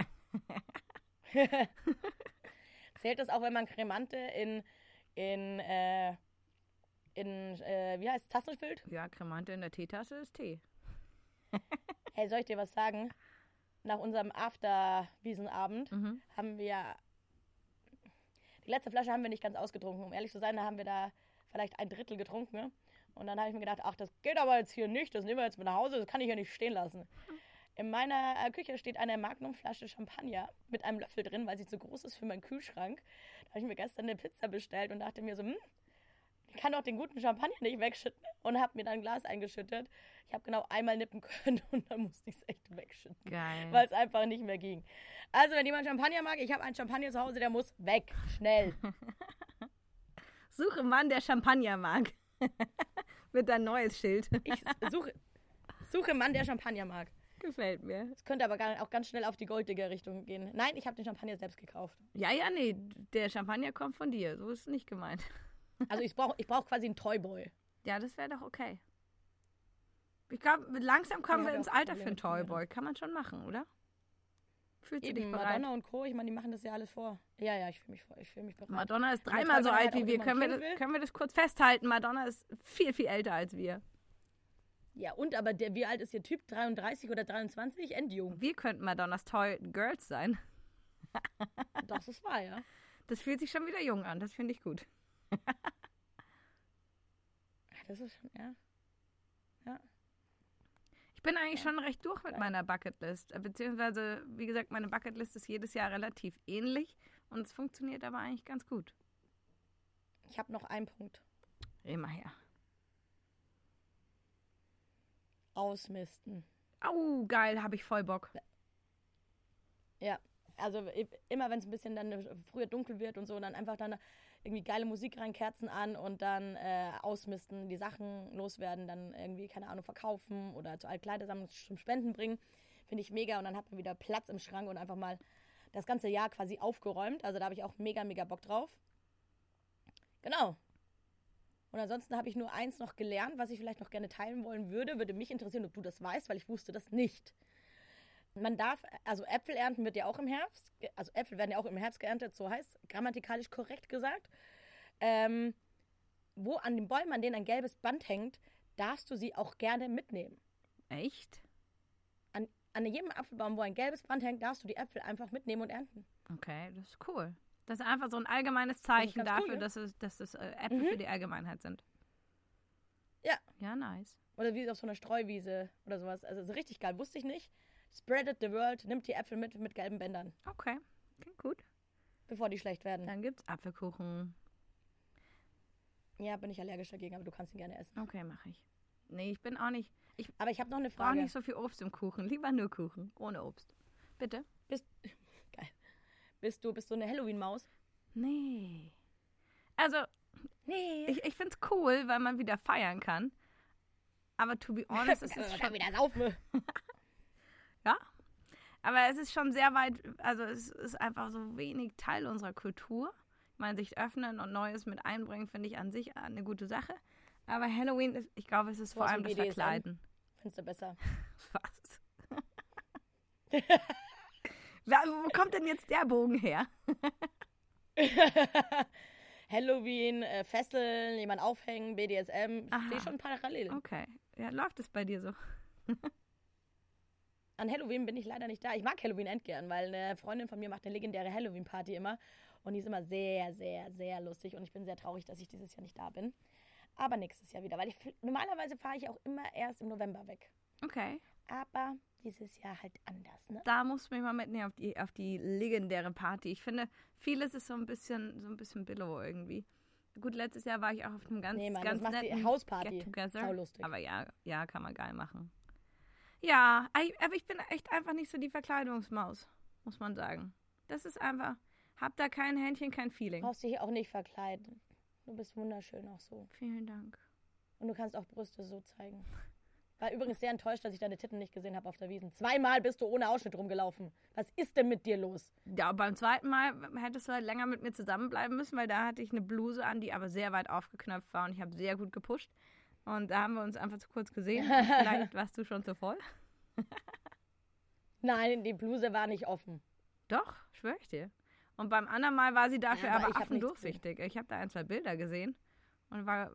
Zählt das auch, wenn man Cremante in, in, äh, in, äh, wie heißt es, Tassen füllt? ja, Cremante in der Teetasse ist Tee. Hey, soll ich dir was sagen? Nach unserem After-Wiesenabend Mhm. haben wir. Die letzte Flasche haben wir nicht ganz ausgetrunken. Um ehrlich zu sein, da haben wir da vielleicht ein Drittel getrunken. Ne? Und dann habe ich mir gedacht, ach, das geht aber jetzt hier nicht, das nehmen wir jetzt mit nach Hause, das kann ich ja nicht stehen lassen. In meiner äh, Küche steht eine Magnumflasche Champagner mit einem Löffel drin, weil sie zu groß ist für meinen Kühlschrank. Da habe ich mir gestern eine Pizza bestellt und dachte mir so, hm, ich kann doch den guten Champagner nicht wegschütten. Und habe mir dann ein Glas eingeschüttet. Ich habe genau einmal nippen können und dann musste ich es echt wegschütten weil es einfach nicht mehr ging. Also, wenn jemand Champagner mag, ich habe einen Champagner zu Hause, der muss weg. Schnell. Suche Mann, der Champagner mag. mit dein neues Schild. Ich suche, suche Mann, der Champagner mag. Gefällt mir. Es könnte aber auch ganz schnell auf die Golddigger-Richtung gehen. Nein, ich habe den Champagner selbst gekauft. Ja, ja, nee, der Champagner kommt von dir. So ist es nicht gemeint. Also, ich brauche ich brauch quasi einen Toyboy. Ja, das wäre doch okay. Ich glaube, langsam kommen wir ins Alter für einen Toyboy. Kann man schon machen, oder? Fühlst du dich Eben, bereit? Madonna und Co., ich meine, die machen das ja alles vor. Ja, ja, ich fühle mich, vor- ich fühl mich bereit. Madonna ist dreimal so alt wie wir. Können wir, das, können wir das kurz festhalten? Madonna ist viel, viel älter als wir. Ja, und aber der, wie alt ist Ihr Typ? 33 oder 23? Endjung. Wir könnten Madonnas Toy Girls sein. Das ist wahr, ja. Das fühlt sich schon wieder jung an. Das finde ich gut. Das ist schon, ja. Ich bin eigentlich schon recht durch mit meiner Bucketlist. Beziehungsweise, wie gesagt, meine Bucketlist ist jedes Jahr relativ ähnlich. Und es funktioniert aber eigentlich ganz gut. Ich habe noch einen Punkt. Immer her. Ausmisten. Au, geil, habe ich voll Bock. Ja, also immer wenn es ein bisschen dann äh, früher dunkel wird und so, dann einfach dann irgendwie geile Musik rein, Kerzen an und dann äh, ausmisten, die Sachen loswerden, dann irgendwie, keine Ahnung, verkaufen oder zu Altkleidersammlung zum Spenden bringen. Finde ich mega und dann hat man wieder Platz im Schrank und einfach mal das ganze Jahr quasi aufgeräumt. Also da habe ich auch mega, mega Bock drauf. Genau. Und ansonsten habe ich nur eins noch gelernt, was ich vielleicht noch gerne teilen wollen würde. Würde mich interessieren, ob du das weißt, weil ich wusste das nicht. Man darf, also Äpfel ernten wird ja auch im Herbst, also Äpfel werden ja auch im Herbst geerntet, so heißt grammatikalisch korrekt gesagt. Ähm, wo an den Bäumen, an denen ein gelbes Band hängt, darfst du sie auch gerne mitnehmen. Echt? An, an jedem Apfelbaum, wo ein gelbes Band hängt, darfst du die Äpfel einfach mitnehmen und ernten. Okay, das ist cool. Das ist einfach so ein allgemeines Zeichen ganz cool, dafür, ja. dass es, dass es äh, Äpfel Mhm. für die Allgemeinheit sind. Ja. Ja, nice. Oder wie auf so einer Streuwiese oder sowas. Also so richtig geil, wusste ich nicht. Spread it the world, nimmt die Äpfel mit mit gelben Bändern, Okay, klingt gut. bevor die schlecht werden. Dann gibt's Apfelkuchen. Ja, bin ich allergisch dagegen, aber du kannst ihn gerne essen. Okay, mache ich. Nee, ich bin auch nicht. Ich Aber ich habe noch eine brauche Frage. nicht so viel Obst im Kuchen. Lieber nur Kuchen, ohne Obst. Bitte? Bist. Bist du, bist du eine Halloween-Maus? Nee. Also, Nee. ich, ich finde es cool, weil man wieder feiern kann. Aber to be honest, es ist schon wieder saufen. ja. Aber es ist schon sehr weit, also es ist einfach so wenig Teil unserer Kultur. Ich meine, sich öffnen und Neues mit einbringen, finde ich an sich eine gute Sache. Aber Halloween ist, ich glaube, es ist vor allem das BDSM. Verkleiden. Findest du besser? Was? Wo kommt denn jetzt der Bogen her? Halloween, äh, Fesseln, jemand aufhängen, BDSM. Ich sehe schon Parallelen. Okay. Ja, läuft es bei dir so? An Halloween bin ich leider nicht da. Ich mag Halloween endgern, weil eine Freundin von mir macht eine legendäre Halloween-Party immer. Und die ist immer sehr, sehr, sehr lustig. Und ich bin sehr traurig, dass ich dieses Jahr nicht da bin. Aber nächstes Jahr wieder, weil ich normalerweise fahre ich auch immer erst im November weg. Okay. Aber dieses Jahr halt anders, ne? Da musst du mich mal mitnehmen auf die, auf die legendäre Party. Ich finde, vieles ist so ein bisschen, so ein bisschen billow irgendwie. Gut, letztes Jahr war ich auch auf einem ganz, Nee, Mann, ganz netten Hausparty. Get-Together. Saulustig. Aber ja, ja, kann man geil machen. Ja, aber ich bin echt einfach nicht so die Verkleidungsmaus, muss man sagen. Das ist einfach, hab da kein Händchen, kein Feeling. Brauchst dich auch nicht verkleiden. Du bist wunderschön auch so. Vielen Dank. Und du kannst auch Brüste so zeigen. War übrigens sehr enttäuscht, dass ich deine Titten nicht gesehen habe auf der Wiesen. Zweimal bist du ohne Ausschnitt rumgelaufen. Was ist denn mit dir los? Ja, beim zweiten Mal hättest du halt länger mit mir zusammenbleiben müssen, weil da hatte ich eine Bluse an, die aber sehr weit aufgeknöpft war und ich habe sehr gut gepusht. Und da haben wir uns einfach zu kurz gesehen. Vielleicht warst du schon zu voll. Nein, die Bluse war nicht offen. Doch, schwöre ich dir. Und beim anderen Mal war sie dafür Ja, aber aber, ich affendurchsichtig. Ich habe da ein, zwei Bilder gesehen und war.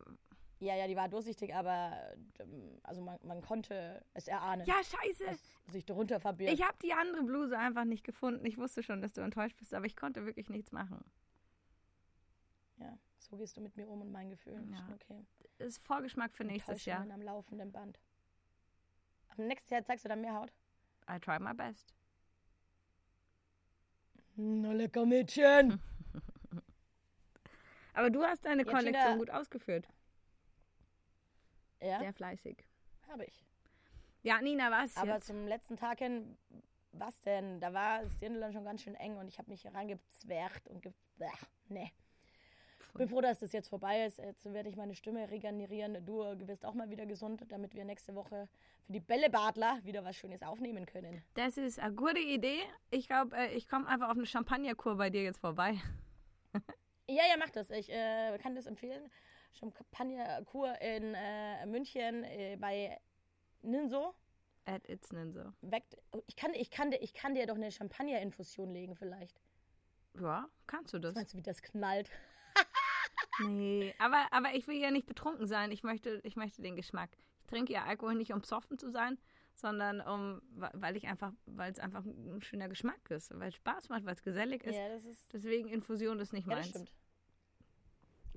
Ja, ja, die war durchsichtig, aber ähm, also man, man konnte es erahnen, Ja, scheiße! sich darunter verbirgt. Ich habe die andere Bluse einfach nicht gefunden. Ich wusste schon, dass du enttäuscht bist, aber ich konnte wirklich nichts machen. ja, so gehst du mit mir um und meinen Gefühlen. Ja. Okay. Das ist Vorgeschmack für nächstes Jahr. Am laufenden Band. Am nächsten Jahr zeigst du dann mehr Haut? I try my best. Na lecker Mädchen. Aber du hast deine Ja, Kollektion gut ausgeführt. Ja, Sehr fleißig. habe ich. Ja, Nina, was Aber jetzt? zum letzten Tag hin, was denn? Da war das Dirndl schon ganz schön eng und ich habe mich reingezwergt und ge... Bäh, nee. Bin froh, dass das jetzt vorbei ist. Jetzt werde ich meine Stimme regenerieren. Du wirst auch mal wieder gesund, damit wir nächste Woche für die Bällebadler wieder was Schönes aufnehmen können. Das ist eine gute Idee. Ich glaube, äh, ich komme einfach auf eine Champagnerkur bei dir jetzt vorbei. Ja, ja, mach das. Ich äh, kann das empfehlen. Champagnerkur in äh, München äh, bei Ninso. At It's Ninso. Weckt, ich, kann, ich, kann, dir- ich kann dir doch eine Champagnerinfusion legen vielleicht. Ja, kannst du das? Was meinst du, wie das knallt? Nee, aber, aber ich will ja nicht betrunken sein. Ich möchte, ich möchte den Geschmack. Ich trinke ja Alkohol nicht, um besoffen zu sein, sondern um, weil ich einfach, weil es einfach ein schöner Geschmack ist, weil es Spaß macht, weil es gesellig ist. Ja, das ist Deswegen Infusion ist nicht Ja, das meins. stimmt.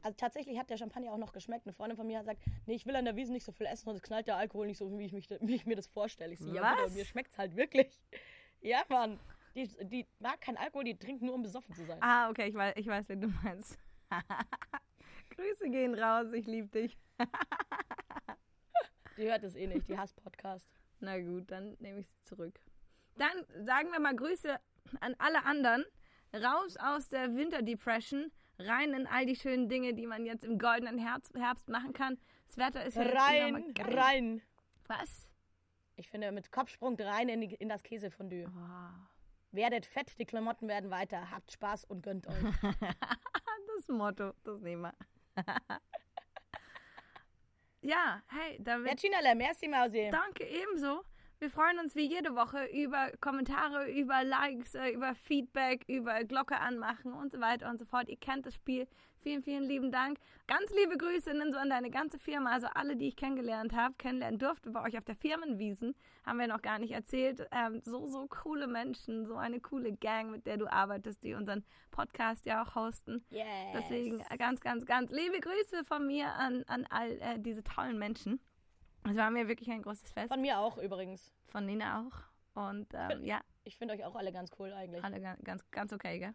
Also tatsächlich hat der Champagner auch noch geschmeckt. Eine Freundin von mir hat gesagt, nee, ich will an der Wiese nicht so viel essen, sonst knallt der Alkohol nicht so, wie ich, mich, wie ich mir das vorstelle. Ich so, ja, bitte, mir schmeckt's halt wirklich. Ja, Mann. Die, die mag keinen Alkohol, die trinkt nur, um besoffen zu sein. Ah, okay, ich weiß, ich weiß, wen du meinst. Grüße gehen raus, ich liebe dich. Die hört es eh nicht, die hasst Podcast. Na gut, dann nehme ich sie zurück. Dann sagen wir mal Grüße an alle anderen. Raus aus der Winterdepression, rein in all die schönen Dinge, die man jetzt im goldenen Herbst, Herbst machen kann. Das Wetter ist ja Rein, rein. Was? Ich finde, mit Kopfsprung rein in, die, in das Käsefondue. Oh, Werdet fett, die Klamotten werden weiter. Habt Spaß und gönnt euch. das Motto, das nehmen wir. ja, hey, damit Ja, Chinale, merci Mausi. Danke ebenso. Wir freuen uns wie jede Woche über Kommentare, über Likes, äh, über Feedback, über Glocke anmachen und so weiter und so fort. Ihr kennt das Spiel. Vielen, vielen lieben Dank. Ganz liebe Grüße Ninso an deine ganze Firma, also alle, die ich kennengelernt habe, kennenlernen durfte bei euch auf der Firmenwiesen. Haben wir noch gar nicht erzählt. Ähm, so, so coole Menschen, so eine coole Gang, mit der du arbeitest, die unseren Podcast ja auch hosten. Yes. Deswegen ganz, ganz, ganz liebe Grüße von mir an, an all äh, diese tollen Menschen. Es war mir wirklich ein großes Fest. Von mir auch übrigens. Von Nina auch. Und ähm, ja, Ich finde euch auch alle ganz cool eigentlich. alle ga- ganz, ganz okay, gell?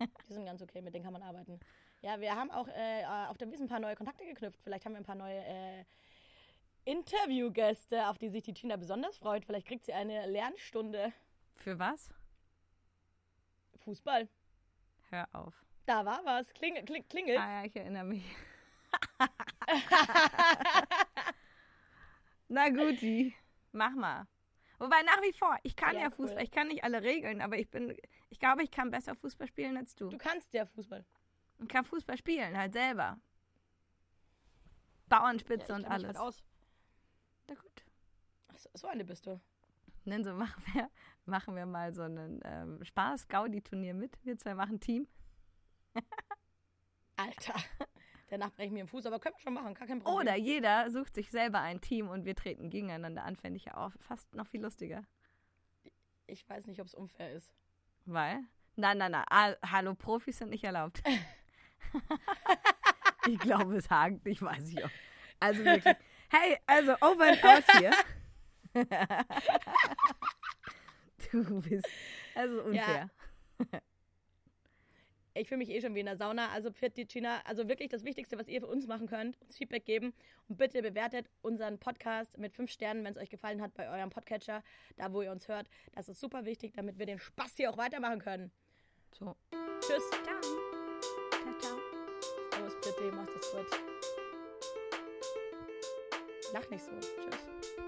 Die sind ganz okay, mit denen kann man arbeiten. Ja, wir haben auch äh, auf der Wiesn ein paar neue Kontakte geknüpft. Vielleicht haben wir ein paar neue äh, Interviewgäste, auf die sich die Tina besonders freut. Vielleicht kriegt sie eine Lernstunde Für was? Fußball. Hör auf. Da war was. Kling, kling, klingelt. Ah ja, ich erinnere mich. Na guti, mach mal. Wobei nach wie vor, ich kann ja, Ja, Fußball, cool. ich kann nicht alle Regeln, aber ich bin, ich glaube, ich kann besser Fußball spielen als du. Du kannst ja Fußball. Ich kann Fußball spielen, halt selber. Bauernspitze Ja, und alles. Halt aus. Na gut. Ach, so, so eine bist du. Dann so machen wir, machen wir mal so einen ähm, Spaß-Gaudi-Turnier mit. Wir zwei machen Team. Alter. Danach breche ich mir den Fuß, aber können wir schon machen, gar kein Problem. Oder jeder sucht sich selber ein Team und wir treten gegeneinander an, fände ich ja auch fast noch viel lustiger. Ich weiß nicht, ob es unfair ist. Weil? Nein, nein, nein. Ah, hallo, Profis sind nicht erlaubt. ich glaube, es hakt. Ich weiß nicht. Ob. Also wirklich. Hey, also over and out hier. du bist. Also unfair. Ich fühle mich eh schon wie in der Sauna. Also China. Also wirklich das Wichtigste, was ihr für uns machen könnt, uns Feedback geben. Und bitte bewertet unseren Podcast mit fünf Sternen, wenn es euch gefallen hat, bei eurem Podcatcher, da wo ihr uns hört. Das ist super wichtig, damit wir den Spaß hier auch weitermachen können. So. Tschüss. Ciao. Ciao, ciao. Servus, bitte, macht es gut. Lach nicht so. Tschüss.